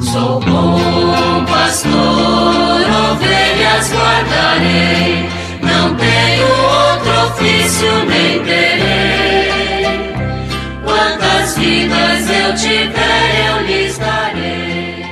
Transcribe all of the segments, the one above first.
Sou bom pastor, ovelhas guardarei, não tenho outro ofício nem terei. Quantas vidas eu tiver, eu lhes darei.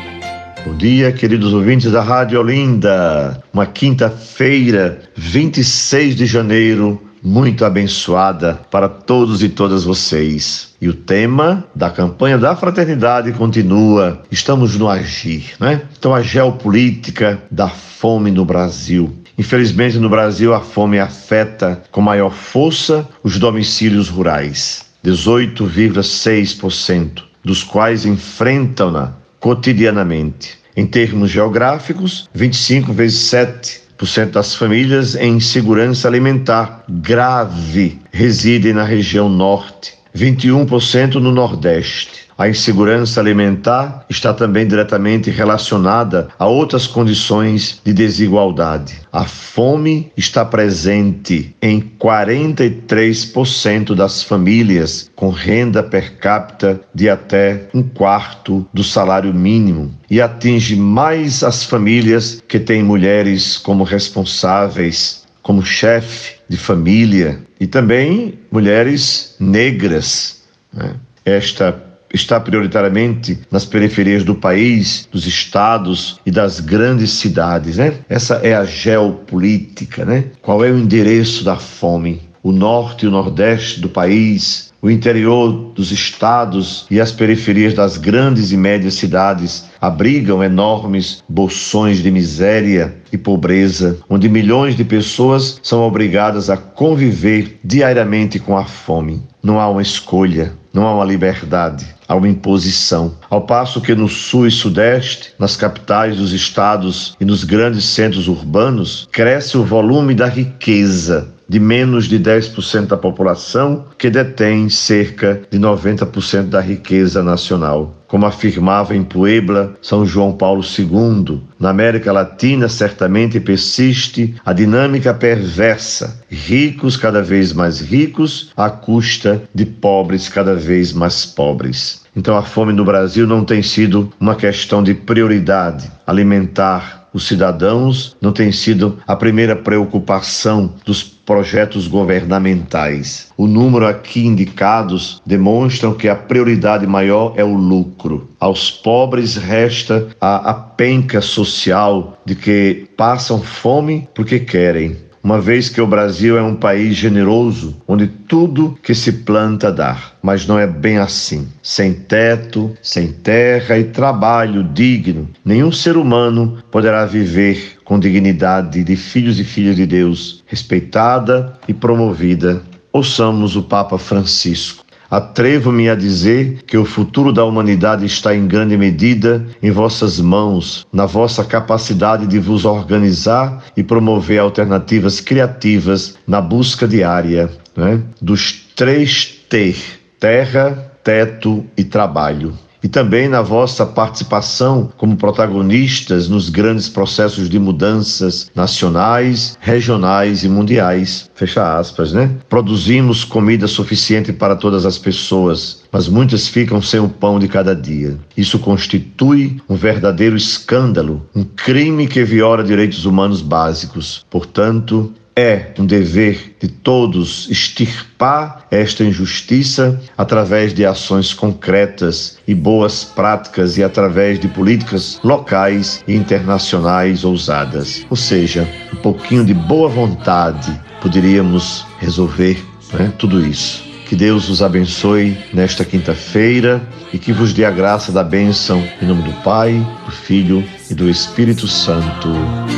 Bom dia, queridos ouvintes da Rádio Olinda. Uma quinta-feira, 26 de janeiro muito abençoada para todos e todas vocês. E o tema da campanha da fraternidade continua. Estamos no agir, né? Então a geopolítica da fome no Brasil. Infelizmente no Brasil a fome afeta com maior força os domicílios rurais. 18,6% dos quais enfrentam-na cotidianamente. Em termos geográficos, 25 vezes 7 das famílias em insegurança alimentar. Grave. Residem na região norte, 21% no nordeste. A insegurança alimentar está também diretamente relacionada a outras condições de desigualdade. A fome está presente em 43% das famílias com renda per capita de até um quarto do salário mínimo e atinge mais as famílias que têm mulheres como responsáveis, como chefe de família e também mulheres negras. Né? Esta está prioritariamente nas periferias do país, dos estados e das grandes cidades, né? Essa é a geopolítica, né? Qual é o endereço da fome? O norte e o nordeste do país, o interior dos estados e as periferias das grandes e médias cidades abrigam enormes bolsões de miséria e pobreza, onde milhões de pessoas são obrigadas a conviver diariamente com a fome. Não há uma escolha, não há uma liberdade, há uma imposição. Ao passo que no sul e sudeste, nas capitais dos estados e nos grandes centros urbanos, cresce o volume da riqueza de menos de 10% da população, que detém cerca de 90% da riqueza nacional. Como afirmava em Puebla São João Paulo II, na América Latina certamente persiste a dinâmica perversa, ricos cada vez mais ricos à custa de pobres cada vez mais pobres. Então a fome no Brasil não tem sido uma questão de prioridade. Alimentar os cidadãos não tem sido a primeira preocupação dos projetos governamentais. O número aqui indicados demonstram que a prioridade maior é o lucro. Aos pobres resta a, a penca social de que passam fome porque querem uma vez que o Brasil é um país generoso, onde tudo que se planta dá. Mas não é bem assim. Sem teto, sem terra e trabalho digno, nenhum ser humano poderá viver com dignidade de filhos e filhas de Deus, respeitada e promovida. Ouçamos o Papa Francisco. Atrevo-me a dizer que o futuro da humanidade está em grande medida em vossas mãos, na vossa capacidade de vos organizar e promover alternativas criativas na busca diária né, dos três T: terra, teto e trabalho e também na vossa participação como protagonistas nos grandes processos de mudanças nacionais, regionais e mundiais. Fecha aspas, né? Produzimos comida suficiente para todas as pessoas, mas muitas ficam sem o pão de cada dia. Isso constitui um verdadeiro escândalo, um crime que viola direitos humanos básicos. Portanto, é um dever de todos extirpar esta injustiça através de ações concretas e boas práticas e através de políticas locais e internacionais ousadas. Ou seja, um pouquinho de boa vontade poderíamos resolver né, tudo isso. Que Deus os abençoe nesta quinta-feira e que vos dê a graça da bênção em nome do Pai, do Filho e do Espírito Santo.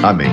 Amém.